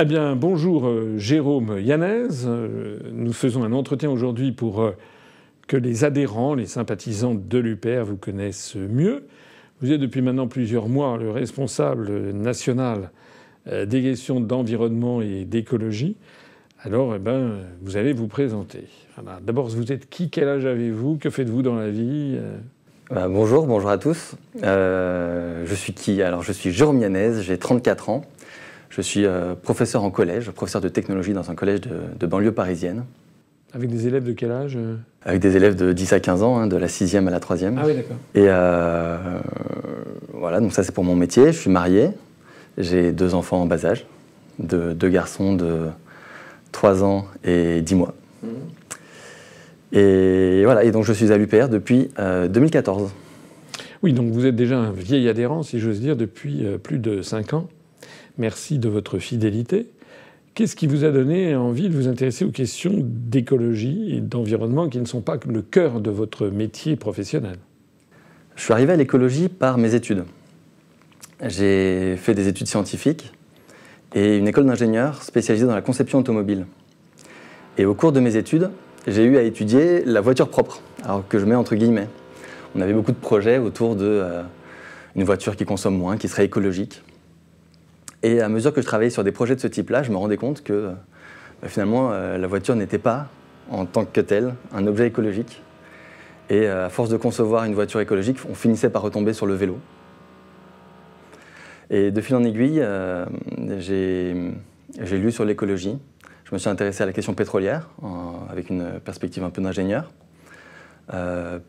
Eh bien, bonjour euh, Jérôme Yanez. Euh, nous faisons un entretien aujourd'hui pour euh, que les adhérents, les sympathisants de l'UPR vous connaissent mieux. Vous êtes depuis maintenant plusieurs mois le responsable national des questions d'environnement et d'écologie. Alors, eh ben, vous allez vous présenter. D'abord, vous êtes qui? Quel âge avez-vous? Que faites-vous dans la vie? Bonjour, bonjour à tous. je suis qui? Alors, je suis Jérôme Yanez, j'ai 34 ans. Je suis euh, professeur en collège, professeur de technologie dans un collège de, banlieue parisienne. Avec des élèves de quel âge euh? Avec des élèves de 10 à 15 ans, hein, de la 6e à la 3e. Ah oui, d'accord. Et euh, voilà, donc ça c'est pour mon métier. Je suis marié, j'ai deux enfants en bas âge, deux, garçons de 3 ans et 10 mois. Mhm. Et voilà, et donc je suis à l'UPR depuis 2014. Oui, donc vous êtes déjà un vieil adhérent, si j'ose dire, depuis plus de 5 ans. Merci de votre fidélité. Qu'est-ce qui vous a donné envie de vous intéresser aux questions d'écologie et d'environnement qui ne sont pas le cœur de votre métier professionnel? Je suis arrivé à l'écologie par mes études. J'ai fait des études scientifiques et une école d'ingénieur spécialisée dans la conception automobile. Et au cours de mes études, j'ai eu à étudier la voiture propre, alors que je mets entre guillemets. On avait beaucoup de projets autour de euh, voiture qui consomme moins, qui serait écologique. Et à mesure que je travaillais sur des projets de ce type-là, je me rendais compte que euh, finalement, euh, la voiture n'était pas, en tant que telle, un objet écologique. Et euh, à force de concevoir une voiture écologique, on finissait par retomber sur le vélo. Et de fil en aiguille, j'ai lu sur l'écologie. Je me suis intéressé à la question pétrolière, avec une perspective un peu d'ingénieur,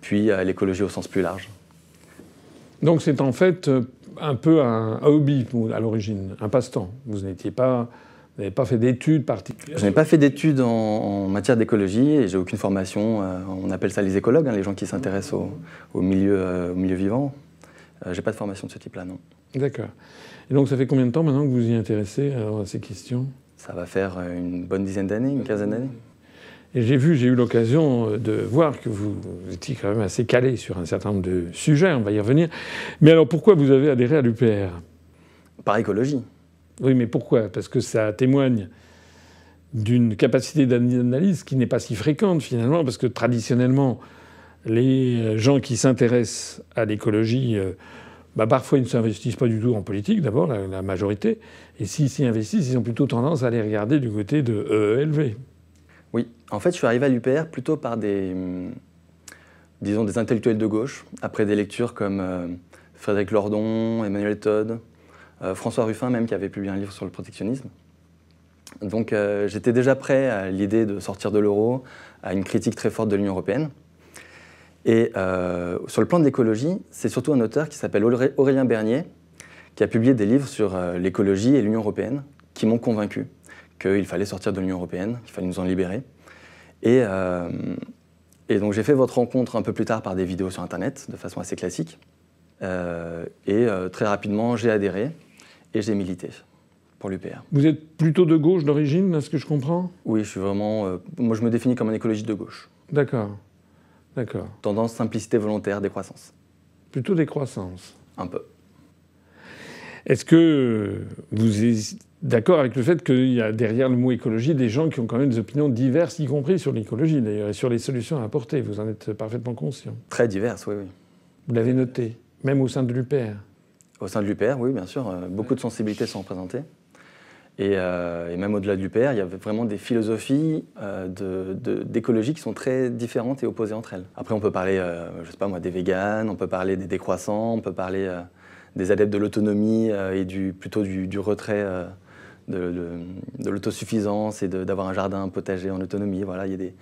puis à l'écologie au sens plus large. Donc c'est en fait un peu un, hobby à l'origine, un passe-temps. Vous n'étiez pas, n'avez pas fait d'études particulières. Je n'ai pas fait d'études en, matière d'écologie et j'ai aucune formation. Euh, on appelle ça les écologues, hein, les gens qui s'intéressent au, milieu, euh, au milieu vivant. Je euh, j'ai pas de formation de ce type-là, non. D'accord. Et donc ça fait combien de temps maintenant que vous y intéressez à ces questions? Ça va faire une bonne dizaine d'années, une quinzaine d'années. Et j'ai vu, j'ai eu l'occasion euh, de voir que vous étiez quand même assez calé sur un certain nombre de sujets, on va y revenir. Mais alors pourquoi vous avez adhéré à l'UPR Par écologie. Oui, mais pourquoi? Parce que ça témoigne d'une capacité d'analyse qui n'est pas si fréquente finalement, parce que traditionnellement, les gens qui s'intéressent à l'écologie, euh, bah, parfois ils ne s'investissent pas du tout en politique, d'abord, la, la, majorité, et s'ils s'y investissent, ils ont plutôt tendance à aller regarder du côté de EELV. Oui, en fait, je suis arrivé à l'UPR plutôt par des, hum, disons, des intellectuels de gauche, après des lectures comme euh, Frédéric Lordon, Emmanuel Todd, euh, François Ruffin même, qui avait publié un livre sur le protectionnisme. Donc euh, j'étais déjà prêt à l'idée de sortir de l'euro, à une critique très forte de l'Union européenne. Et sur le plan de l'écologie, c'est surtout un auteur qui s'appelle Aurélien Bernier, qui a publié des livres sur l'écologie et l'Union européenne, qui m'ont convaincu qu'il fallait sortir de l'Union européenne, qu'il fallait nous en libérer. Et, euh, et donc j'ai fait votre rencontre un peu plus tard par des vidéos sur Internet, de façon assez classique. Euh, et euh, très rapidement, j'ai adhéré et j'ai milité pour l'UPR. Vous êtes plutôt de gauche d'origine, est-ce que je comprends? Oui, je suis vraiment. moi, je me définis comme un écologiste de gauche. D'accord. D'accord. Tendance simplicité volontaire, décroissance. Plutôt décroissance. Un peu. Est-ce que vous êtes d'accord avec le fait qu'il y a derrière le mot écologie des gens qui ont quand même des opinions diverses, y compris sur l'écologie d'ailleurs, et sur les solutions à apporter Vous en êtes parfaitement conscient. Très diverses, oui, oui. Vous l'avez noté, même au sein de l'UPR Au sein de l'UPR, oui, bien sûr. Euh, beaucoup de sensibilités sont représentées. Euh, et, même au-delà de l'UPR, il y avait vraiment des philosophies euh, d'écologie qui sont très différentes et opposées entre elles. Après, on peut parler, je je sais pas moi, des véganes, on peut parler des décroissants, on peut parler des adeptes de l'autonomie euh, et du, plutôt du, retrait euh, de, l'autosuffisance et d'avoir un jardin potager en autonomie. Voilà, il y a des,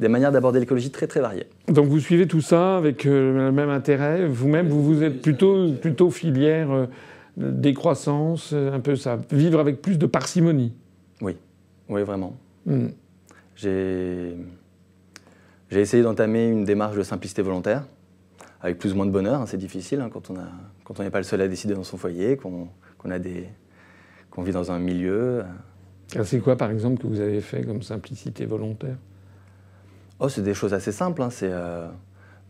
des manières d'aborder l'écologie très très variées. Donc vous suivez tout ça avec euh, le même intérêt? Vous-même, vous, vous êtes plutôt, plutôt filière décroissance, un peu ça, vivre avec plus de parcimonie? Oui, oui vraiment. Hmm. J'ai essayé d'entamer une démarche de simplicité volontaire avec plus ou moins de bonheur. Hein, c'est difficile hein, quand on a quand on n'est pas le seul à décider dans son foyer, qu'on a des qu'on vit dans un milieu. C'est quoi, par exemple, que vous avez fait comme simplicité volontaire? Oh, c'est des choses assez simples. Hein. C'est euh,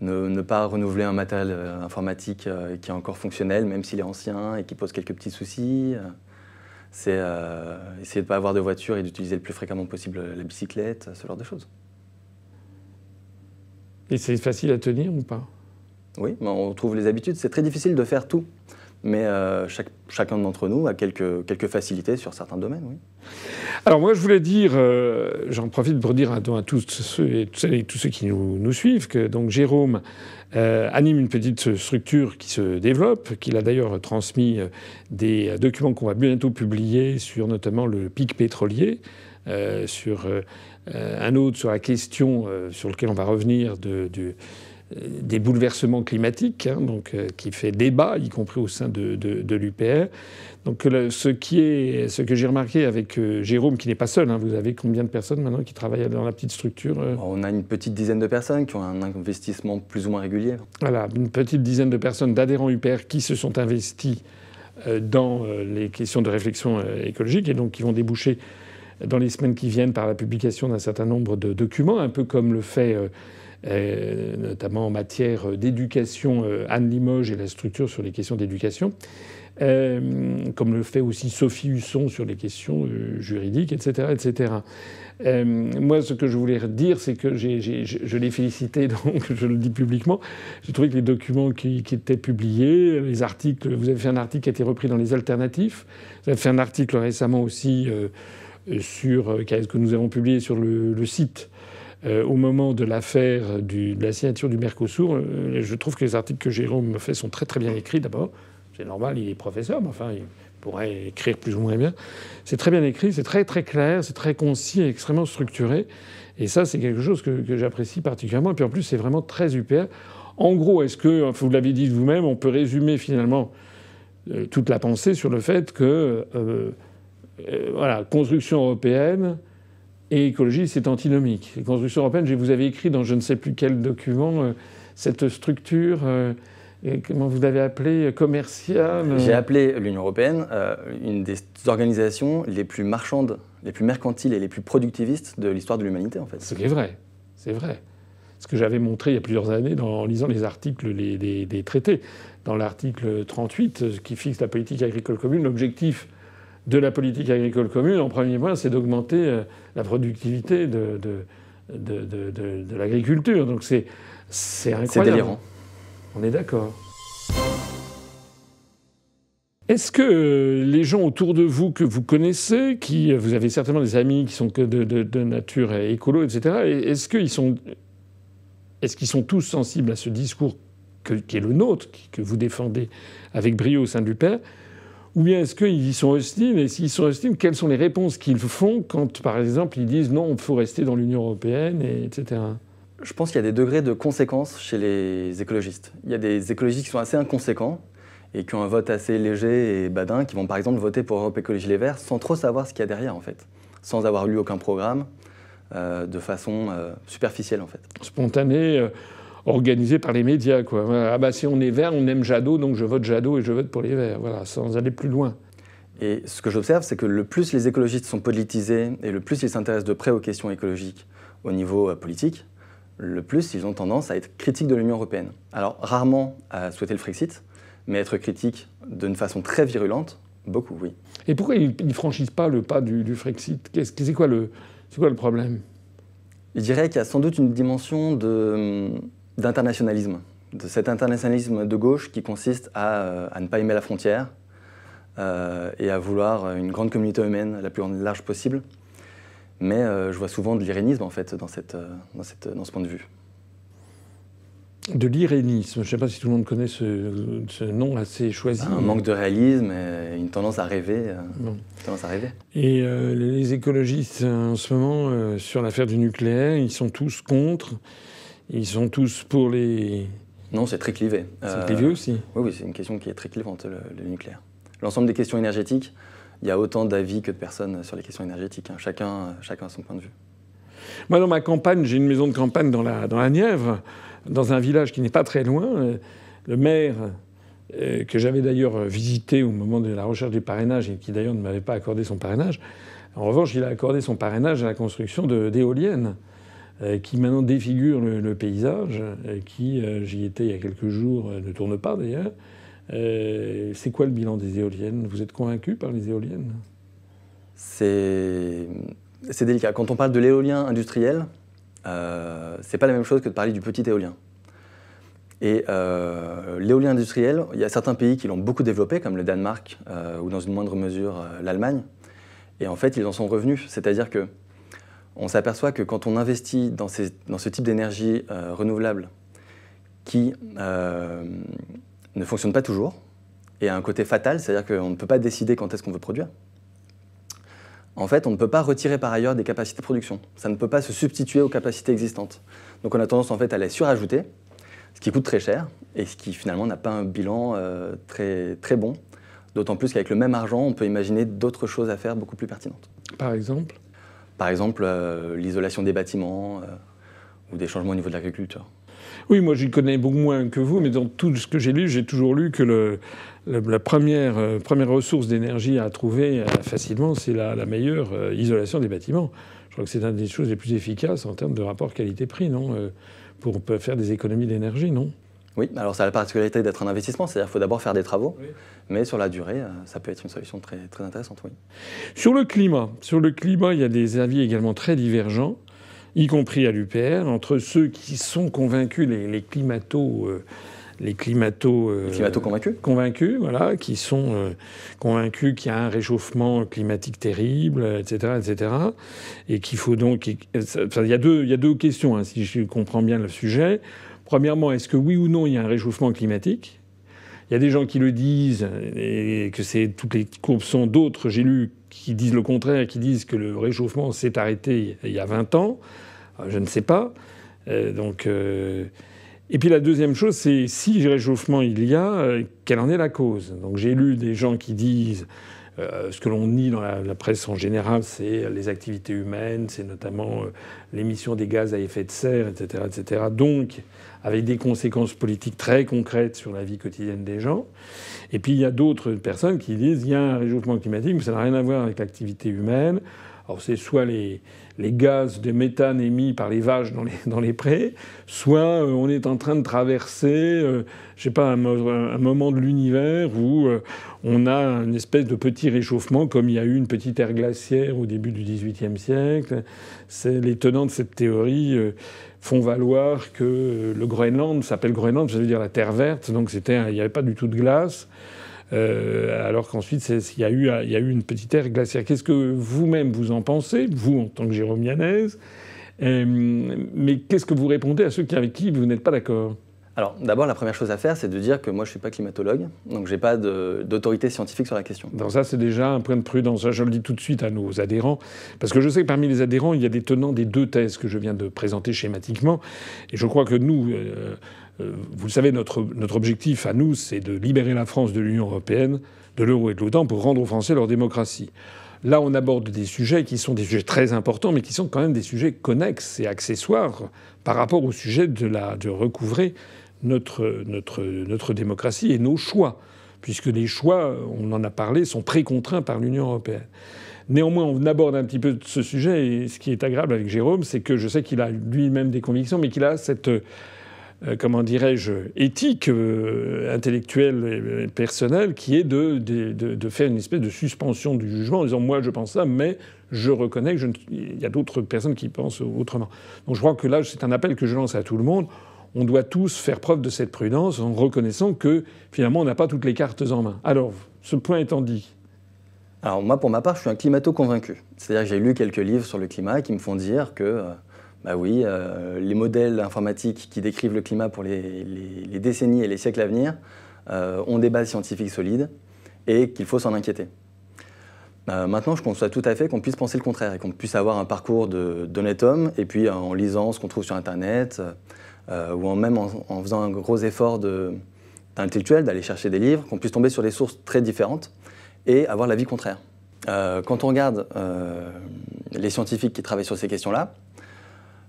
ne, pas renouveler un matériel euh, informatique euh, qui est encore fonctionnel, même s'il est ancien et qui pose quelques petits soucis. c'est essayer de ne pas avoir de voiture et d'utiliser le plus fréquemment possible la bicyclette, ce genre de choses. Et c'est facile à tenir ou pas? Oui, on trouve les habitudes. C'est très difficile de faire tout. Mais euh, chacun d'entre nous a quelques, facilités sur certains domaines, oui. Alors moi, je voulais dire, euh, j'en profite pour dire à, tous ceux et tous ceux qui nous, suivent que donc Jérôme euh, anime une petite structure qui se développe, qu'il a d'ailleurs transmis des documents qu'on va bientôt publier sur notamment le pic pétrolier, sur un autre sur la question sur lequel on va revenir de des bouleversements climatiques, hein, donc, euh, qui fait débat, y compris au sein de, de, l'UPR. Donc ce, qui est, ce que j'ai remarqué avec euh, Jérôme, qui n'est pas seul, hein, vous avez combien de personnes maintenant qui travaillent dans la petite structure euh On a une petite dizaine de personnes qui ont un investissement plus ou moins régulier. Voilà, une petite dizaine de personnes d'adhérents UPR qui se sont investis dans les questions de réflexion écologique et donc qui vont déboucher dans les semaines qui viennent par la publication d'un certain nombre de documents, un peu comme le fait euh, notamment en matière d'éducation, euh, Anne Limoges et la structure sur les questions d'éducation, euh, comme le fait aussi Sophie Husson sur les questions juridiques, etc. etc. moi, ce que je voulais dire, c'est que je l'ai félicité, donc je le dis publiquement. J'ai trouvé que les documents qui, étaient publiés, les articles, vous avez fait un article qui a été repris dans les alternatifs. Vous avez fait un article récemment aussi sur que nous avons publié sur le site euh, au moment de l'affaire de la signature du Mercosur, euh, je trouve que les articles que Jérôme fait sont très très bien écrits d'abord. C'est normal, il est professeur, mais enfin, il pourrait écrire plus ou moins bien. C'est très bien écrit, c'est très très clair, c'est très concis et extrêmement structuré. Et ça, c'est quelque chose que, j'apprécie particulièrement. Et puis en plus, c'est vraiment très UPR. En gros, est-ce que, vous l'avez dit vous-même, on peut résumer finalement euh, toute la pensée sur le fait que, voilà, construction européenne, et écologie, c'est antinomique. Les constructions européennes, vous avez écrit dans je ne sais plus quel document euh, cette structure, euh, comment vous l'avez appelée, commerciale J'ai appelé l'Union européenne euh, une des organisations les plus marchandes, les plus mercantiles et les plus productivistes de l'histoire de l'humanité, en fait. Ce qui est vrai, c'est vrai. Ce que j'avais montré il y a plusieurs années en lisant les articles des traités. Dans l'article 38, qui fixe la politique agricole commune, l'objectif de la politique agricole commune, en premier point, c'est d'augmenter euh, la productivité de, de, l'agriculture. Donc c'est, incroyable. C'est délirant. On est d'accord. Est-ce que euh, les gens autour de vous que vous connaissez, qui vous avez certainement des amis qui sont de, nature écolo, etc. Est-ce qu'ils sont, est-ce qu'ils sont tous sensibles à ce discours qui est le nôtre, que vous défendez avec brio au sein du Père ou bien est-ce qu'ils y sont hostiles Et s'ils sont hostiles, quelles sont les réponses qu'ils font quand, par exemple, ils disent non, il faut rester dans l'Union européenne, etc. Je pense qu'il y a des degrés de conséquences chez les écologistes. Il y a des écologistes qui sont assez inconséquents et qui ont un vote assez léger et badin, qui vont par exemple voter pour Europe Écologie Les Verts sans trop savoir ce qu'il y a derrière, en fait, sans avoir lu aucun programme, euh, de façon euh, superficielle, en fait. Spontanée. Euh, organisé par les médias. Quoi. Ah bah si on est vert, on aime Jadot, donc je vote Jadot et je vote pour les verts. Voilà, sans aller plus loin. Et ce que j'observe, c'est que le plus les écologistes sont politisés et le plus ils s'intéressent de près aux questions écologiques au niveau euh, politique, le plus ils ont tendance à être critiques de l'Union européenne. Alors rarement à souhaiter le Frexit, mais être critique d'une façon très virulente, beaucoup, oui. Et pourquoi ils ne franchissent pas le pas du, Frexit? C'est quoi, quoi le problème? Je dirais qu'il y a sans doute une dimension de d'internationalisme, de cet internationalisme de gauche qui consiste à, euh, ne pas aimer la frontière euh, et à vouloir une grande communauté humaine la plus large possible. Mais euh, je vois souvent de l'irénisme en fait dans, cette, dans, cette, dans ce point de vue. De l'irénisme, je ne sais pas si tout le monde connaît ce, nom assez choisi. Un manque de réalisme et une tendance à rêver. tendance à rêver. Et les écologistes en ce moment, sur l'affaire du nucléaire, ils sont tous contre. Ils sont tous pour les. Non, c'est très clivé. C'est clivé aussi Oui, oui c'est une question qui est très clivante, le, nucléaire. L'ensemble des questions énergétiques, il y a autant d'avis que de personnes sur les questions énergétiques. Hein. Chacun, chacun a son point de vue. Moi, dans ma campagne, j'ai une maison de campagne dans la, dans la Nièvre, dans un village qui n'est pas très loin. Le maire, euh, que j'avais d'ailleurs visité au moment de la recherche du parrainage et qui d'ailleurs ne m'avait pas accordé son parrainage, en revanche, il a accordé son parrainage à la construction d'éoliennes. Euh, qui maintenant défigure le, paysage, euh, qui, euh, j'y étais il y a quelques jours, ne tourne pas d'ailleurs. c'est quoi le bilan des éoliennes? Vous êtes convaincu par les éoliennes? C'est délicat. Quand on parle de l'éolien industriel, euh, c'est pas la même chose que de parler du petit éolien. Et l'éolien industriel, il y a certains pays qui l'ont beaucoup développé, comme le Danemark ou dans une moindre mesure l'Allemagne. Et en fait, ils en sont revenus. C'est-à-dire que on s'aperçoit que quand on investit dans, ces, dans ce type d'énergie renouvelable qui ne fonctionne pas toujours et a un côté fatal, c'est-à-dire qu'on ne peut pas décider quand est-ce qu'on veut produire, en fait, on ne peut pas retirer par ailleurs des capacités de production. Ça ne peut pas se substituer aux capacités existantes. Donc on a tendance en fait à les surajouter ce qui coûte très cher et ce qui finalement n'a pas un bilan euh, très, très bon. D'autant plus qu'avec le même argent, on peut imaginer d'autres choses à faire beaucoup plus pertinentes. Par exemple? Par exemple, euh, l'isolation des bâtiments euh, ou des changements au niveau de l'agriculture. Oui, moi j'y connais beaucoup moins que vous, mais dans tout ce que j'ai lu, j'ai toujours lu que la première, première ressource d'énergie à trouver facilement, c'est la, meilleure isolation des bâtiments. Je crois que c'est une des choses les plus efficaces en termes de rapport qualité-prix, non pour faire des économies d'énergie, non? Oui, alors ça a la particularité d'être un investissement, c'est-à-dire qu'il faut d'abord faire des travaux, mais sur la durée, euh, ça peut être une solution très, très intéressante, oui. Sur le climat, sur le climat, il y a des avis également très divergents, y compris à l'UPR, entre ceux qui sont convaincus, les, les climato... Euh, les climato, euh, climato convaincus. convaincus voilà qui sont euh, convaincus qu'il y a un réchauffement climatique terrible etc etc et qu'il faut donc il y a deux il y a deux questions hein, si je comprends bien le sujet premièrement est-ce que oui ou non il y a un réchauffement climatique? Il y a des gens qui le disent et que c'est toutes les courbes sont d'autres j'ai lu qui disent le contraire qui disent que le réchauffement s'est arrêté il y a 20 ans je ne sais pas euh, donc et puis la deuxième chose, c'est si réchauffement il y a, euh, quelle en est la cause? Donc j'ai lu des gens qui disent euh, ce que l'on nie dans la, presse en général, c'est les activités humaines, c'est notamment euh, l'émission des gaz à effet de serre, etc., etc. Donc, avec des conséquences politiques très concrètes sur la vie quotidienne des gens. Et puis il y a d'autres personnes qui disent il y a un réchauffement climatique, mais ça n'a rien à voir avec l'activité humaine. Alors c'est soit les, les gaz de méthane émis par les vaches dans les, dans les prés, soit euh, on est en train de traverser, euh, je sais pas, un, moment de l'univers où euh, on a une espèce de petit réchauffement, comme il y a eu une petite ère glaciaire au début du XVIIIe siècle. les tenants de cette théorie font valoir que le Groenland s'appelle Groenland, ça veut dire la terre verte, donc c'était, il n'y avait pas du tout de glace. Euh, alors qu'ensuite il y, a eu, une petite ère glaciaire. Qu'est-ce que vous-même vous en pensez, vous en tant que Jérôme Yanez? Euh, Mais qu'est-ce que vous répondez à ceux avec qui vous n'êtes pas d'accord? Alors, d'abord, la première chose à faire, c'est de dire que moi, je ne suis pas climatologue, donc je n'ai pas d'autorité scientifique sur la question. Donc ça, c'est déjà un point de prudence. Je le dis tout de suite à nos adhérents, parce que je sais que parmi les adhérents, il y a des tenants des deux thèses que je viens de présenter schématiquement, et je crois que nous, euh, euh, vous le savez, notre, notre objectif à nous, c'est de libérer la France de l'Union européenne, de l'euro et de l'OTAN pour rendre aux Français leur démocratie. Là, on aborde des sujets qui sont des sujets très importants, mais qui sont quand même des sujets connexes et accessoires par rapport au sujet de, la, de recouvrer notre, notre, notre démocratie et nos choix, puisque les choix, on en a parlé, sont précontraints par l'Union européenne. Néanmoins, on aborde un petit peu ce sujet, et ce qui est agréable avec Jérôme, c'est que je sais qu'il a lui-même des convictions, mais qu'il a cette euh, comment dirais-je, éthique, euh, intellectuelle et personnelle, qui est de, de, faire une espèce de suspension du jugement en disant moi je pense ça, mais je reconnais qu'il y a d'autres personnes qui pensent autrement. Donc je crois que là, c'est un appel que je lance à tout le monde. On doit tous faire preuve de cette prudence en reconnaissant que finalement on n'a pas toutes les cartes en main. Alors, ce point étant dit, alors moi, pour ma part, je suis un climato convaincu. C'est-à-dire que j'ai lu quelques livres sur le climat qui me font dire que euh, bah oui, euh, les modèles informatiques qui décrivent le climat pour les, décennies et les siècles à venir euh, ont des bases scientifiques solides et qu'il faut s'en inquiéter. Maintenant, je conçois tout à fait qu'on puisse penser le contraire et qu'on puisse avoir un parcours d'honnête homme et puis en lisant ce qu'on trouve sur Internet ou en même en, faisant un gros effort intellectuel d'aller chercher des livres, qu'on puisse tomber sur des sources très différentes et avoir l'avis contraire. quand on regarde les scientifiques qui travaillent sur ces questions-là,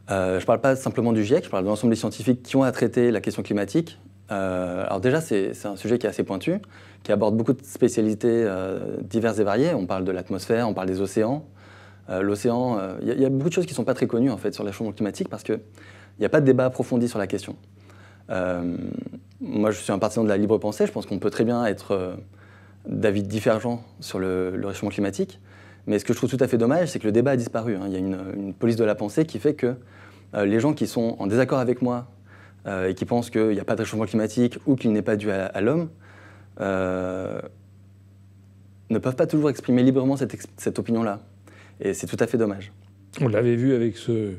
euh, je ne parle pas simplement du GIEC, je parle de l'ensemble des scientifiques qui ont à traiter la question climatique. Euh, alors déjà, c'est un sujet qui est assez pointu, qui aborde beaucoup de spécialités euh, diverses et variées. On parle de l'atmosphère, on parle des océans. L'océan, il y, a beaucoup de choses qui ne sont pas très connues en fait sur le changement climatique parce qu'il n'y a pas de débat approfondi sur la question. moi, je suis un partisan de la libre pensée. Je pense qu'on peut très bien être d'avis divergents sur le, réchauffement climatique. Mais ce que je trouve tout à fait dommage, c'est que le débat a disparu. hein. Il y a une, police de la pensée qui fait que euh, les gens qui sont en désaccord avec moi euh, et qui pensent qu'il n'y a pas de réchauffement climatique ou qu'il n'est pas dû à, l'homme, euh, ne peuvent pas toujours exprimer librement cette opinion-là. Et c'est tout à fait dommage. On l'avait vu avec ce,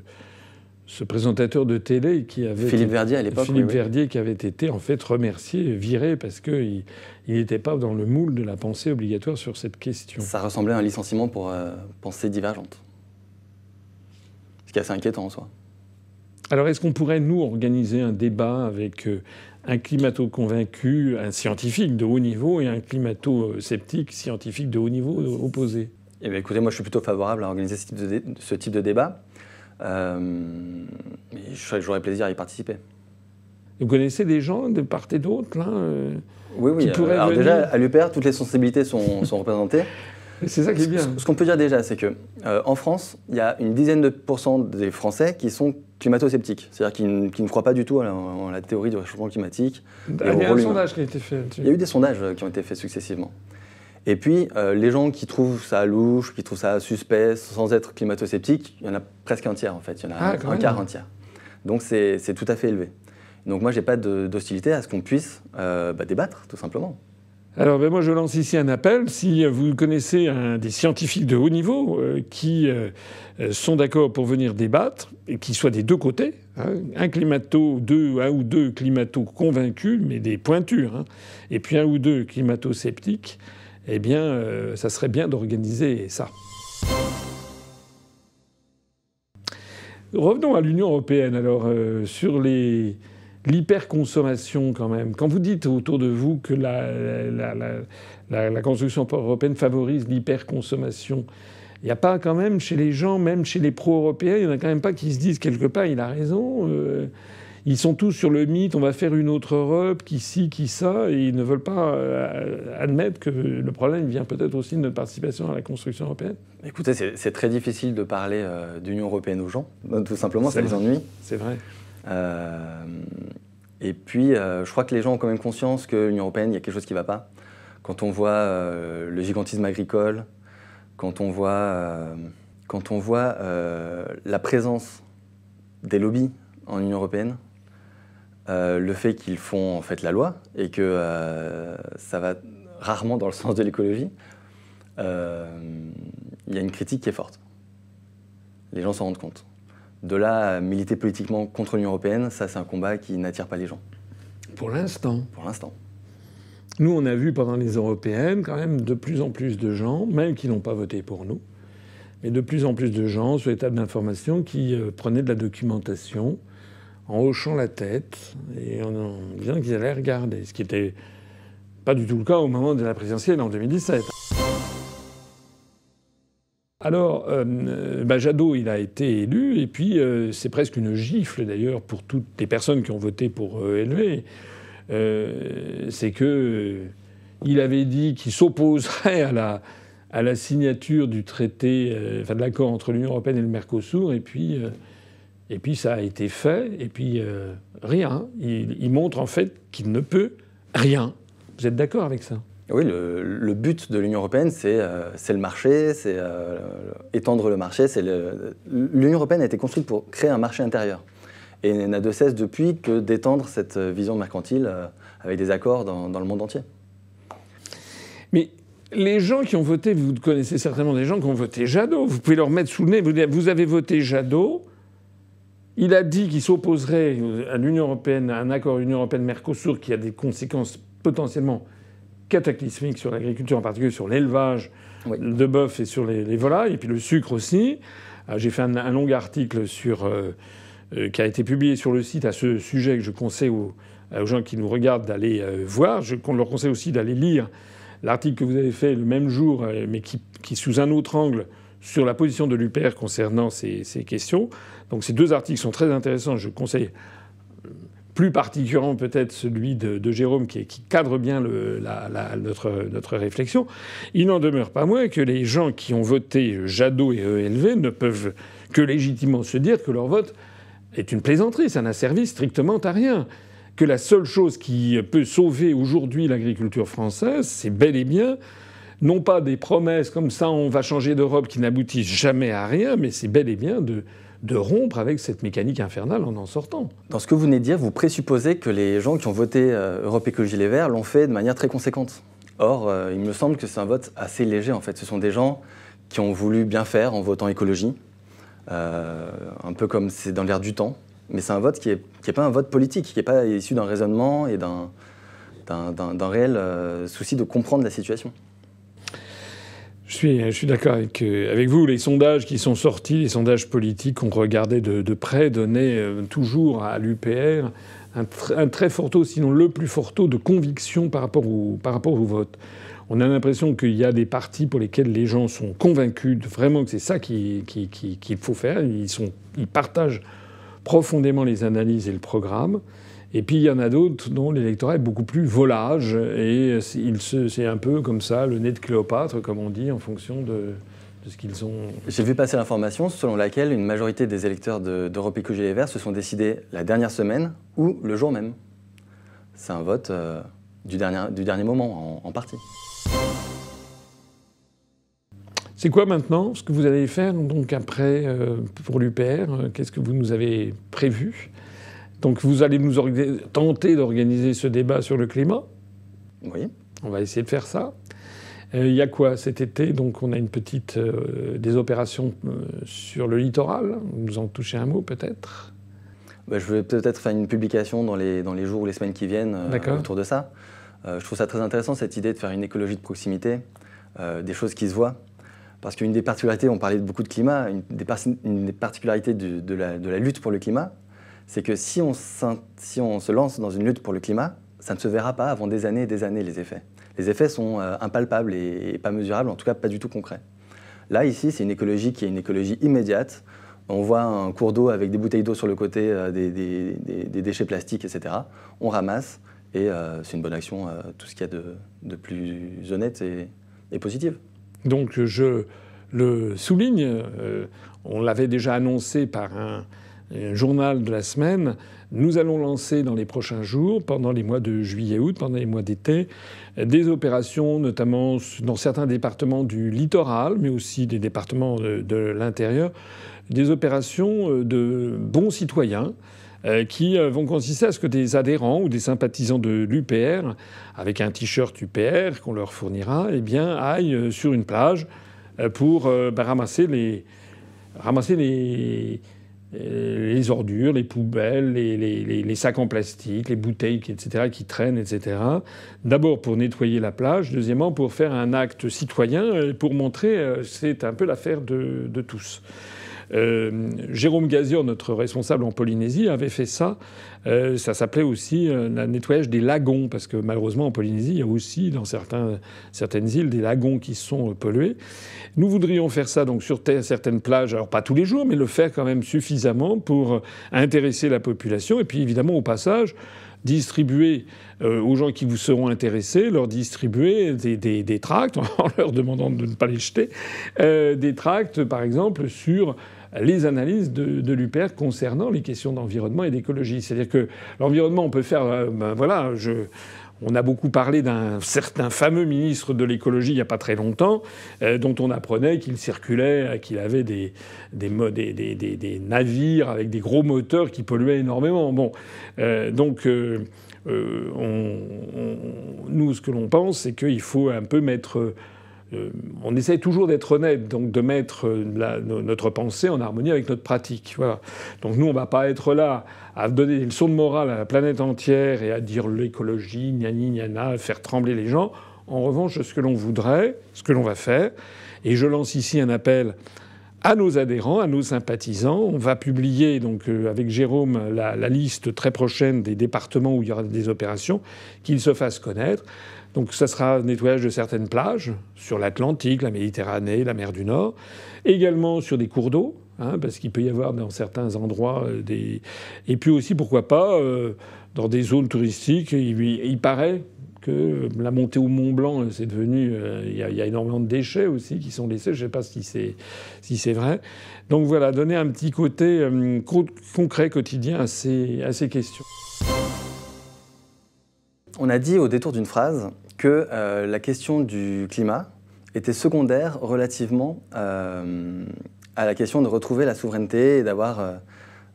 ce présentateur de télé qui avait Philippe été- Verdier, à l'époque, Philippe oui, oui. Verdier qui avait été en fait remercié, viré parce qu'il il n'était pas dans le moule de la pensée obligatoire sur cette question. Ça ressemblait à un licenciement pour euh, pensée divergente. Ce qui est assez inquiétant en soi. Alors est-ce qu'on pourrait nous organiser un débat avec euh, un climato-convaincu, un scientifique de haut niveau et un climato-sceptique scientifique de haut niveau euh, opposé? Eh bien, écoutez, moi je suis plutôt favorable à organiser ce type de, dé- ce type de débat. Euh, J'aurais plaisir à y participer. Vous connaissez des gens de part et d'autre là euh Oui, oui. Qui pourrait alors venir- déjà, à l'UPR, toutes les sensibilités sont, sont représentées. C'est ça qui est bien. Ce, ce qu'on peut dire déjà, c'est que euh, en France, il y a une dizaine de pourcents des Français qui sont climato-sceptiques, c'est-à-dire qui, ne- qui ne croient pas du tout à la, en la théorie du réchauffement climatique. Il y a eu des sondages qui ont été faits successivement. Et puis, euh, les gens qui trouvent ça louche, qui trouvent ça suspect, sans être climato-sceptiques, il y en a presque un tiers en fait. Il y en a Ah, un, quart, un tiers. Donc c'est tout à fait élevé. Donc moi, j'ai pas d'hostilité à ce qu'on puisse euh, bah, débattre, tout simplement. Alors ben moi je lance ici un appel. Si vous connaissez un des scientifiques de haut niveau euh, qui euh, sont d'accord pour venir débattre, et qui soient des deux côtés, hein, un climato, deux, un ou deux climato convaincus, mais des pointures, hein, et puis un ou deux climato sceptiques, eh bien euh, ça serait bien d'organiser ça. Revenons à l'Union européenne alors euh, sur l'hyperconsommation quand même. Quand vous dites autour de vous que la construction européenne favorise l'hyperconsommation, il n'y a pas quand même chez les gens, même chez les pro-européens, il n'y en a quand même pas qui se disent quelque part il a raison. euh, ils sont tous sur le mythe, on va faire une autre Europe, qui ci, qui ça, et ils ne veulent pas euh, admettre que le problème vient peut-être aussi de notre participation à la construction européenne. Écoutez, c'est très difficile de parler euh, d'Union européenne aux gens. Donc, Tout simplement, ça les ennuie. C'est vrai. Euh, et puis, euh, je crois que les gens ont quand même conscience que l'Union européenne, il y a quelque chose qui ne va pas. Quand on voit euh, le gigantisme agricole, quand on voit, euh, quand on voit euh, la présence des lobbies en Union européenne, euh, le fait qu'ils font en fait la loi et que euh, ça va rarement dans le sens de l'écologie, euh, il y a une critique qui est forte. Les gens s'en rendent compte. De là à militer politiquement contre l'Union européenne, ça c'est un combat qui n'attire pas les gens, Pour l'instant. pour l'instant. Nous, on a vu pendant les européennes quand même de plus en plus de gens, même qui n'ont pas voté pour nous, mais de plus en plus de gens sur les tables d'information qui euh, prenaient de la documentation en hochant la tête et en, disant qu'ils allaient regarder, ce qui n'était pas du tout le cas au moment de la présidentielle en 2017. Alors, euh, bah, Jadot, il a été élu, et puis euh, c'est presque une gifle d'ailleurs pour toutes les personnes qui ont voté pour euh. Euh, c'est que il avait dit qu'il s'opposerait à la, à la signature du traité, enfin de l'accord entre l'Union européenne et le Mercosur, et puis, et puis ça a été fait, et puis euh, rien. Il, il montre en fait qu'il ne peut rien. Vous êtes d'accord avec ça? Oui, le, le but de l'Union européenne, c'est euh, le marché, c'est euh, étendre le marché. L'Union européenne a été construite pour créer un marché intérieur. Et n'a de cesse depuis que d'étendre cette vision mercantile avec des accords dans, dans le monde entier. Mais les gens qui ont voté, vous connaissez certainement des gens qui ont voté Jadot. Vous pouvez leur mettre sous le nez. Vous avez voté Jadot. Il a dit qu'il s'opposerait à l'Union européenne, à un accord Union européenne-Mercosur qui a des conséquences potentiellement cataclysmiques sur l'agriculture, en particulier sur l'élevage Oui. de bœuf et sur les, les volailles, et puis le sucre aussi. Euh, J'ai fait un, un long article sur, euh, euh, qui a été publié sur le site à ce sujet que je conseille aux, aux gens qui nous regardent d'aller euh, voir. Je leur conseille aussi d'aller lire l'article que vous avez fait le même jour, mais qui, qui sous un autre angle sur la position de l'UPR concernant ces, ces questions. Donc ces deux articles sont très intéressants. Je conseille euh, plus particulièrement peut-être celui de, Jérôme qui, cadre bien notre, notre réflexion. Il n'en demeure pas moins que les gens qui ont voté Jadot et ELV ne peuvent que légitimement se dire que leur vote est une plaisanterie, ça n'a servi strictement à rien. Que la seule chose qui peut sauver aujourd'hui l'agriculture française, c'est bel et bien non pas des promesses comme ça, on va changer d'Europe qui n'aboutissent jamais à rien, mais c'est bel et bien de, de rompre avec cette mécanique infernale en en sortant. Dans ce que vous venez de dire, vous présupposez que les gens qui ont voté euh, Europe Écologie Les Verts l'ont fait de manière très conséquente. Or, euh, il me semble que c'est un vote assez léger en fait. Ce sont des gens qui ont voulu bien faire en votant écologie, euh, un peu comme c'est dans l'air du temps. Mais c'est un vote qui n'est pas un vote politique, qui n'est pas issu d'un raisonnement et d'un réel souci de comprendre la situation. Je suis, d'accord avec, euh, avec, vous. Les sondages qui sont sortis, les sondages politiques qu'on regardait de, près, donnaient euh, toujours à l'UPR un, très fort taux, sinon le plus fort taux de conviction par rapport au, vote. On a l'impression qu'il y a des partis pour lesquels les gens sont convaincus vraiment que c'est ça qu'il qui, qui, qui faut faire. Ils partagent profondément les analyses et le programme. Et puis il y en a d'autres dont l'électorat est beaucoup plus volage et c'est un peu comme ça, le nez de Cléopâtre, comme on dit, en fonction de, de ce qu'ils ont. J'ai vu passer l'information selon laquelle une majorité des électeurs d'Europe de, Écologie Les Verts se sont décidés la dernière semaine ou le jour même. C'est un vote euh, du, dernier, du dernier moment, en, en partie. C'est quoi maintenant ce que vous allez faire donc après euh, pour l'UPR Qu'est-ce que vous nous avez prévu? Donc vous allez nous tenter d'organiser ce débat sur le climat Oui. On va essayer de faire ça. Euh, il y a quoi cet été? Donc on a une petite euh, des opérations euh, sur le littoral. Vous en touchez un mot peut-être? Bah, Je vais peut-être faire une publication dans les, dans les jours ou les semaines qui viennent autour de ça. je trouve ça très intéressant cette idée de faire une écologie de proximité, des choses qui se voient. Parce qu'une des particularités, on parlait beaucoup de climat, une des, une des particularités de, de, la, de la lutte pour le climat, c'est que si on, se lance dans une lutte pour le climat, ça ne se verra pas avant des années et des années, les effets. Les effets sont euh, impalpables et, pas mesurables, en tout cas pas du tout concrets. Là, ici, c'est une écologie qui est une écologie immédiate. On voit un cours d'eau avec des bouteilles d'eau sur le côté, euh, des, déchets plastiques, etc. On ramasse et euh, c'est une bonne action, tout ce qu'il y a de, plus honnête et, et, positif. Donc je le souligne, on l'avait déjà annoncé par un journal de la semaine, nous allons lancer dans les prochains jours, pendant les mois de juillet-août, pendant les mois d'été, des opérations, notamment dans certains départements du littoral, mais aussi des départements de, l'intérieur, des opérations euh, de bons citoyens euh, qui euh, vont consister à ce que des adhérents ou des sympathisants de l'UPR, avec un t-shirt UPR qu'on leur fournira, eh bien, aillent sur une plage pour bah, ramasser les ramasser les euh, les ordures, les poubelles, les, sacs en plastique, les bouteilles, etc., qui traînent, etc. D'abord pour nettoyer la plage, deuxièmement pour faire un acte citoyen, euh, pour montrer euh, c'est un peu l'affaire de tous. Euh, Jérôme Gazior, notre responsable en Polynésie, avait fait ça. Euh, ça s'appelait aussi euh, le nettoyage des lagons, parce que malheureusement en Polynésie, il y a aussi dans certaines îles des lagons qui sont pollués. Nous voudrions faire ça donc sur certaines plages, alors pas tous les jours, mais le faire quand même suffisamment pour intéresser la population. Et puis évidemment, au passage, distribuer aux gens qui vous seront intéressés, leur distribuer des, tracts, en leur demandant de ne pas les jeter, des tracts par exemple sur les analyses de, de l'UPR concernant les questions d'environnement et d'écologie. C'est-à-dire que l'environnement, on peut faire, euh, ben voilà, on a beaucoup parlé d'un certain fameux ministre de l'écologie il n'y a pas très longtemps, euh, dont on apprenait qu'il circulait, qu'il avait des, navires avec des gros moteurs qui polluaient énormément. Bon, euh, donc. Euh, on, on, nous, ce que l'on pense, c'est qu'il faut un peu mettre euh, on essaye toujours d'être honnête, donc de mettre euh, notre pensée en harmonie avec notre pratique. Voilà. Donc nous, on ne va pas être là à donner des leçons de morale à la planète entière et à dire l'écologie, gnani, gnana, faire trembler les gens. En revanche, ce que l'on voudrait, ce que l'on va faire, et je lance ici un appel à nos adhérents, à nos sympathisants. On va publier donc euh, avec Jérôme la, la, liste très prochaine des départements où il y aura des opérations, qu'ils se fassent connaître. Donc ça sera nettoyage de certaines plages, sur l'Atlantique, la Méditerranée, la mer du Nord, également sur des cours d'eau, hein, parce qu'il peut y avoir dans certains endroits euh, des... Et puis aussi, pourquoi pas, euh, dans des zones touristiques, il, paraît que la montée au Mont Blanc, c'est devenu... Euh, il, y a, énormément de déchets aussi qui sont laissés, je ne sais pas si c'est vrai. Donc voilà, donner un petit côté concret, quotidien à ces questions. On a dit au détour d'une phrase que euh, la question du climat était secondaire relativement à la question de retrouver la souveraineté et d'avoir,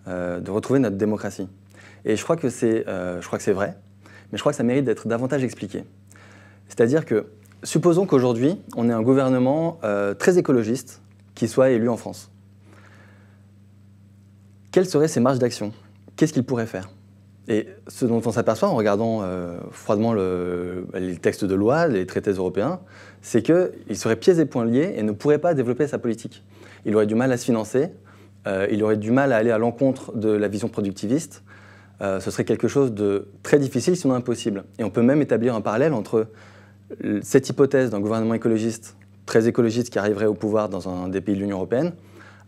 de retrouver notre démocratie. Et je crois que c'est vrai, mais je crois que ça mérite d'être davantage expliqué. C'est-à-dire que, supposons qu'aujourd'hui, on ait un gouvernement très écologiste qui soit élu en France. Quelles seraient ses marges d'action? Qu'est-ce qu'il pourrait faire? Et ce dont on s'aperçoit en regardant euh, froidement les textes de loi, les traités européens, c'est qu'il serait pieds et poings liés et ne pourrait pas développer sa politique. Il aurait du mal à se financer, euh, il aurait du mal à aller à l'encontre de la vision productiviste. Euh, ce serait quelque chose de très difficile, sinon impossible. Et on peut même établir un parallèle entre cette hypothèse d'un gouvernement écologiste, très écologiste, qui arriverait au pouvoir dans un des pays de l'Union européenne,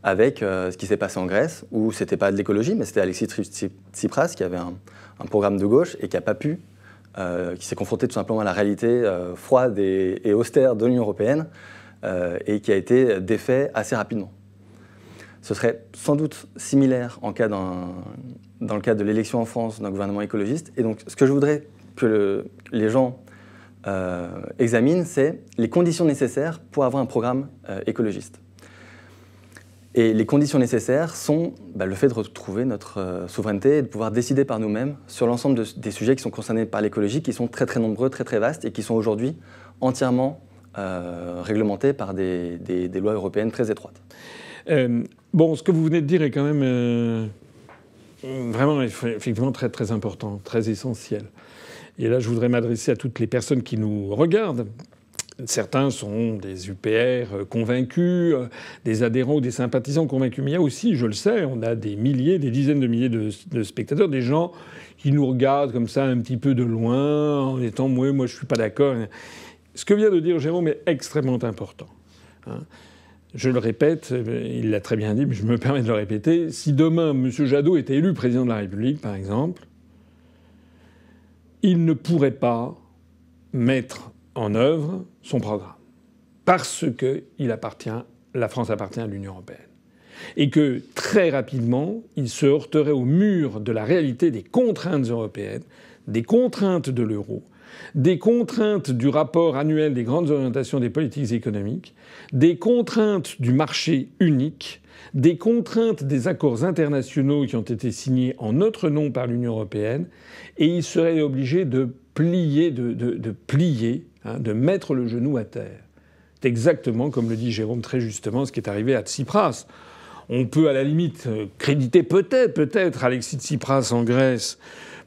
avec euh, ce qui s'est passé en Grèce, où c'était pas de l'écologie, mais c'était Alexis Tsipras qui avait un, programme de gauche et qui a pas pu, euh, qui s'est confronté tout simplement à la réalité euh, froide et, austère de l'Union européenne et qui a été défait assez rapidement. Ce serait sans doute similaire en cas dans le cadre de l'élection en France d'un gouvernement écologiste. Et donc, ce que je voudrais que les gens examinent, c'est les conditions nécessaires pour avoir un programme écologiste. Et les conditions nécessaires sont bah, le fait de retrouver notre euh, souveraineté et de pouvoir décider par nous-mêmes sur l'ensemble des sujets qui sont concernés par l'écologie, qui sont très très nombreux, très très vastes et qui sont aujourd'hui entièrement euh, réglementés par des, lois européennes très étroites. Euh, bon, ce que vous venez de dire est quand même vraiment effectivement très très important, très essentiel. Et là, je voudrais m'adresser à toutes les personnes qui nous regardent, Certains sont des UPR euh, convaincus, euh, des adhérents ou des sympathisants convaincus. Mais il y a aussi, je le sais, on a des milliers, des dizaines de milliers de, spectateurs, des gens qui nous regardent comme ça un petit peu de loin, en étant moi, moi je suis pas d'accord. Ce que vient de dire Jérôme est extrêmement important. Hein. Je le répète, il l'a très bien dit, mais je me permets de le répéter. Si demain M. Jadot était élu président de la République, par exemple, il ne pourrait pas mettre en œuvre son programme. Parce que appartient, la France appartient à l'Union européenne. Et que très rapidement, il se heurterait au mur de la réalité des contraintes européennes, des contraintes de l'euro, des contraintes du rapport annuel des grandes orientations des politiques économiques, des contraintes du marché unique, des contraintes des accords internationaux qui ont été signés en notre nom par l'Union européenne, et il serait obligé de plier, de, de plier Hein, de mettre le genou à terre. C'est exactement, comme le dit Jérôme très justement, ce qui est arrivé à Tsipras. On peut à la limite euh, créditer peut-être, peut-être Alexis Tsipras en Grèce,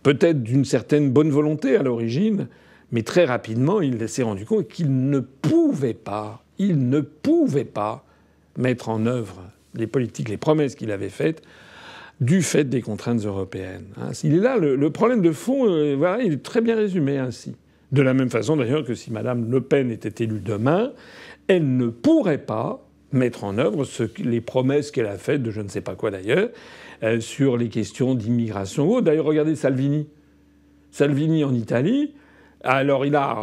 peut-être d'une certaine bonne volonté à l'origine, mais très rapidement, il s'est rendu compte qu'il ne pouvait pas, il ne pouvait pas mettre en œuvre les politiques, les promesses qu'il avait faites du fait des contraintes européennes. Hein. Il est là, le, problème de fond, euh, il est très bien résumé ainsi. De la même façon d'ailleurs que si Mme Le Pen était élue demain, elle ne pourrait pas mettre en œuvre les promesses qu'elle a faites, de je ne sais pas quoi d'ailleurs, euh, sur les questions d'immigration. D'ailleurs, regardez Salvini. Salvini en Italie, alors il a,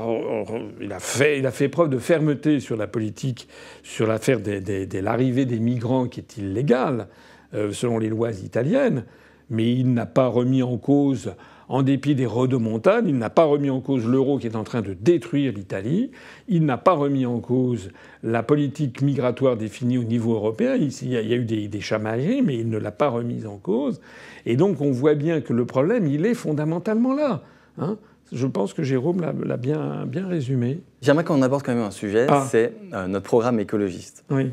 il a, fait, il a fait preuve de fermeté sur la politique, sur l'affaire de l'arrivée des migrants qui est illégale, euh, selon les lois italiennes, mais il n'a pas remis en cause en dépit des rodomontades. Il n'a pas remis en cause l'euro qui est en train de détruire l'Italie. Il n'a pas remis en cause la politique migratoire définie au niveau européen. Il y a eu des, des chamailleries, mais il ne l'a pas remise en cause. Et donc on voit bien que le problème, il est fondamentalement là. Hein. je pense que Jérôme l'a bien, bien résumé. J'aimerais qu'on aborde quand même un sujet, ah. c'est euh, notre programme écologiste. Oui.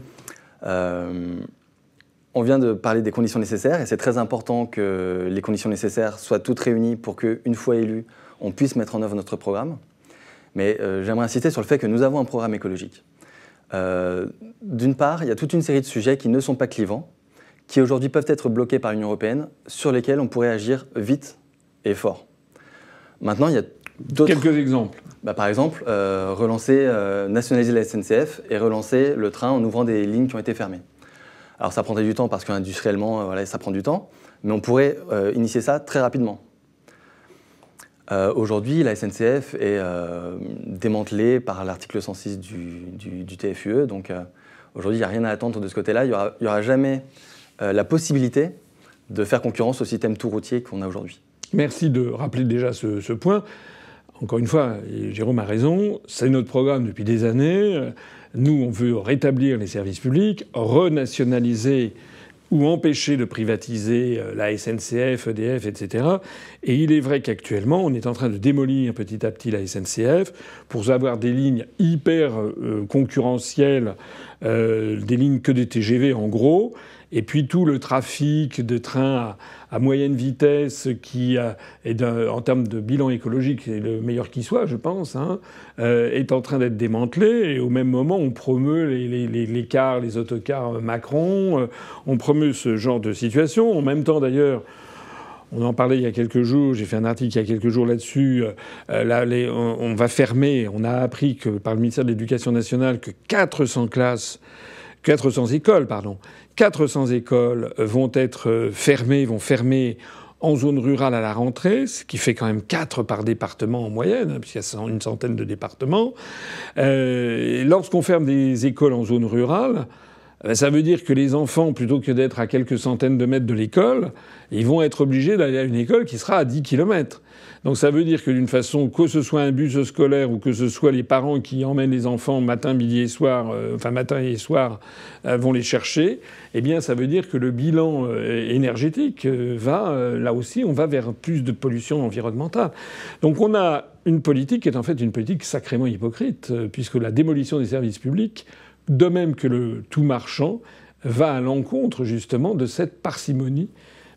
Euh, on vient de parler des conditions nécessaires et c'est très important que les conditions nécessaires soient toutes réunies pour qu'une fois élu, on puisse mettre en œuvre notre programme. Mais euh, j'aimerais insister sur le fait que nous avons un programme écologique. Euh, d'une part, il y a toute une série de sujets qui ne sont pas clivants, qui aujourd'hui peuvent être bloqués par l'Union européenne, sur lesquels on pourrait agir vite et fort. Maintenant, il y a d'autres... Quelques exemples. Bah, par exemple, euh, relancer, nationaliser la SNCF et relancer le train en ouvrant des lignes qui ont été fermées. Alors ça prendrait du temps parce qu'industriellement, euh, ça prend du temps, mais on pourrait euh, initier ça très rapidement. Euh, aujourd'hui, la SNCF est démantelée par l'article 106 du, TFUE, donc aujourd'hui, il n'y a rien à attendre de ce côté-là. Il n'y aura, jamais la possibilité de faire concurrence au système tout routier qu'on a aujourd'hui. Merci de rappeler déjà ce point. Encore une fois, Jérôme a raison, c'est notre programme depuis des années. Nous, on veut rétablir les services publics, renationaliser ou empêcher de privatiser euh, la SNCF, EDF, etc. Et il est vrai qu'actuellement, on est en train de démolir petit à petit la SNCF pour avoir des lignes hyper euh, concurrentielles, euh, des lignes que des TGV en gros, et puis tout le trafic de trains à, moyenne vitesse qui est en termes de bilan écologique est le meilleur qui soit, je pense, hein, euh, est en train d'être démantelé. Et au même moment, on promeut les, les, les, cars, les autocars Macron, euh, on promeut ce genre de situation. En même temps, d'ailleurs, on en parlait il y a quelques jours, j'ai fait un article il y a quelques jours là-dessus. Euh, là, on, on, va fermer, on a appris que par le ministère de l'Éducation nationale que 400 classes, 400 écoles, pardon, 400 écoles vont être fermées, vont fermer en zone rurale à la rentrée, ce qui fait quand même 4 par département en moyenne, puisqu'il y a une centaine de départements. Euh, lorsqu'on ferme des écoles en zone rurale, ça veut dire que les enfants, plutôt que d'être à quelques centaines de mètres de l'école, ils vont être obligés d'aller à une école qui sera à 10 km. Donc ça veut dire que d'une façon, que ce soit un bus scolaire ou que ce soit les parents qui emmènent les enfants matin, midi et soir, euh, enfin matin et soir, euh, vont les chercher, eh bien ça veut dire que le bilan euh, énergétique va, là aussi, on va vers plus de pollution environnementale. Donc on a une politique qui est en fait une politique sacrément hypocrite, puisque la démolition des services publics de même que le tout marchand va à l'encontre justement de cette parcimonie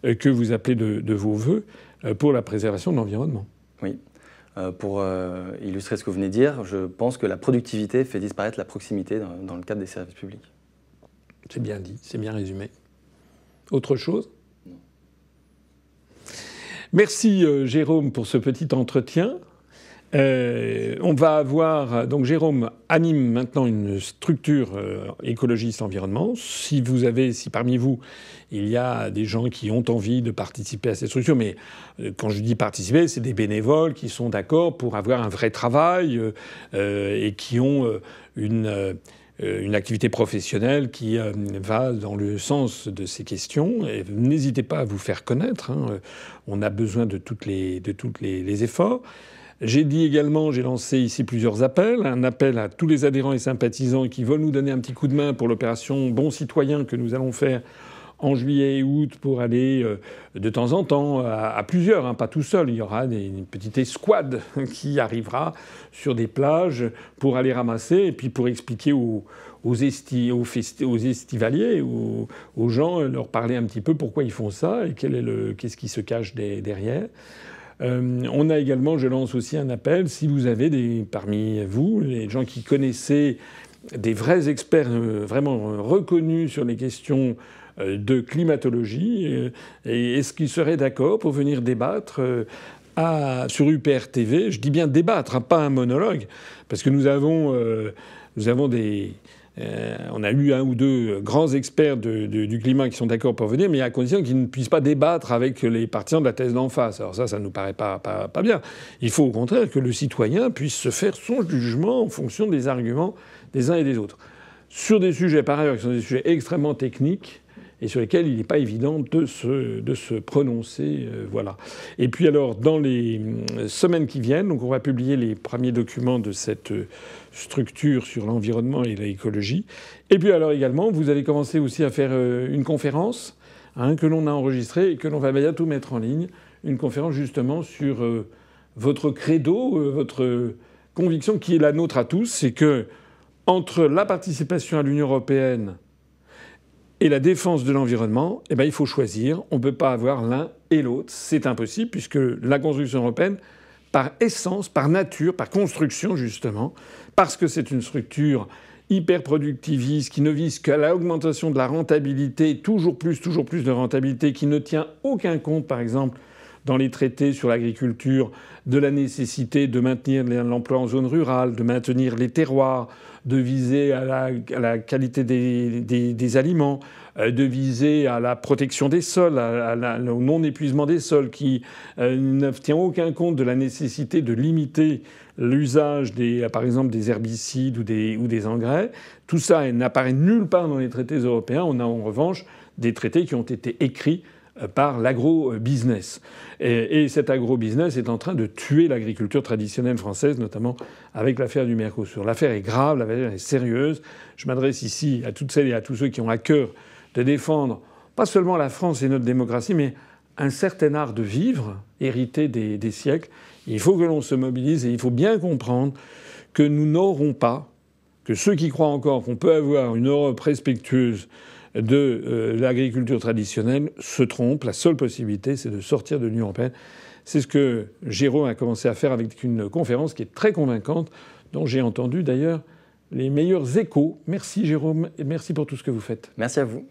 euh, que vous appelez de, vos voeux euh, pour la préservation de l'environnement. Oui. Euh, pour illustrer ce que vous venez de dire, je pense que la productivité fait disparaître la proximité dans, le cadre des services publics. C'est bien dit, c'est bien résumé. Autre chose? Merci Jérôme pour ce petit entretien. Euh, on va avoir donc Jérôme anime maintenant une structure euh, écologiste environnement. Si vous avez, si parmi vous il y a des gens qui ont envie de participer à cette structure, mais euh, quand je dis participer, c'est des bénévoles qui sont d'accord pour avoir un vrai travail et qui ont une une activité professionnelle qui va dans le sens de ces questions. N'hésitez pas à vous faire connaître. Hein. On a besoin de toutes les, de toutes les efforts. J'ai dit également, j'ai lancé ici plusieurs appels. Un appel à tous les adhérents et sympathisants qui veulent nous donner un petit coup de main pour l'opération Bon Citoyen que nous allons faire en juillet et août pour aller euh, de temps en temps à, plusieurs, hein, pas tout seul. Il y aura une petite escouade qui arrivera sur des plages pour aller ramasser et puis pour expliquer aux, aux, estivaliers, aux, aux, gens, leur parler un petit peu pourquoi ils font ça et qu'est-ce qui se cache derrière. Euh, on a également, je lance aussi un appel, si vous avez parmi vous, les gens qui connaissaient des vrais experts euh, vraiment reconnus sur les questions euh, de climatologie, est-ce qu'ils seraient d'accord pour venir débattre sur UPR TV Je dis bien débattre, hein, pas un monologue, parce que nous avons, nous avons des, euh, on a eu un ou deux grands experts du climat qui sont d'accord pour venir, mais à condition qu'ils ne puissent pas débattre avec les partisans de la thèse d'en face. Alors ça, ça ne nous paraît pas, pas, bien. Il faut au contraire que le citoyen puisse se faire son jugement en fonction des arguments des uns et des autres. Sur des sujets, par ailleurs, qui sont des sujets extrêmement techniques, et sur lesquels il n'est pas évident de se, de se prononcer. Euh, voilà. Et puis alors, dans les euh, semaines qui viennent, donc on va publier les premiers documents de cette structure sur l'environnement et l'écologie. Et puis alors également, vous allez commencer aussi à faire euh, une conférence hein, que l'on a enregistrée et que l'on va bientôt mettre en ligne. Une conférence justement sur euh, votre credo, euh, votre conviction qui est la nôtre à tous, c'est que entre la participation à l'Union européenne et la défense de l'environnement, eh ben, il faut choisir. On ne peut pas avoir l'un et l'autre. C'est impossible puisque la construction européenne, par essence, par nature, par construction justement, parce que c'est une structure hyper productiviste qui ne vise qu'à l'augmentation de la rentabilité, toujours plus, toujours plus de rentabilité, qui ne tient aucun compte, par exemple, dans les traités sur l'agriculture, de la nécessité de maintenir l'emploi en zone rurale, de maintenir les terroirs, de viser à la, qualité des, aliments, euh, de viser à la protection des sols, au non-épuisement des sols, qui euh, ne tient aucun compte de la nécessité de limiter l'usage par exemple, des herbicides ou des, ou des engrais. Tout ça n'apparaît nulle part dans les traités européens. On a en revanche des traités qui ont été écrits par l'agro-business. Et, cet agro-business est en train de tuer l'agriculture traditionnelle française, notamment avec l'affaire du Mercosur. L'affaire est grave, l'affaire est sérieuse. Je m'adresse ici à toutes celles et à tous ceux qui ont à cœur de défendre pas seulement la France et notre démocratie, mais un certain art de vivre hérité des, des siècles. Il faut que l'on se mobilise et il faut bien comprendre que nous n'aurons pas, que ceux qui croient encore qu'on peut avoir une Europe respectueuse de euh, l'agriculture traditionnelle se trompent. La seule possibilité, c'est de sortir de l'Union européenne. C'est ce que Jérôme a commencé à faire avec une conférence qui est très convaincante, dont j'ai entendu d'ailleurs les meilleurs échos. Merci Jérôme et merci pour tout ce que vous faites. Merci à vous.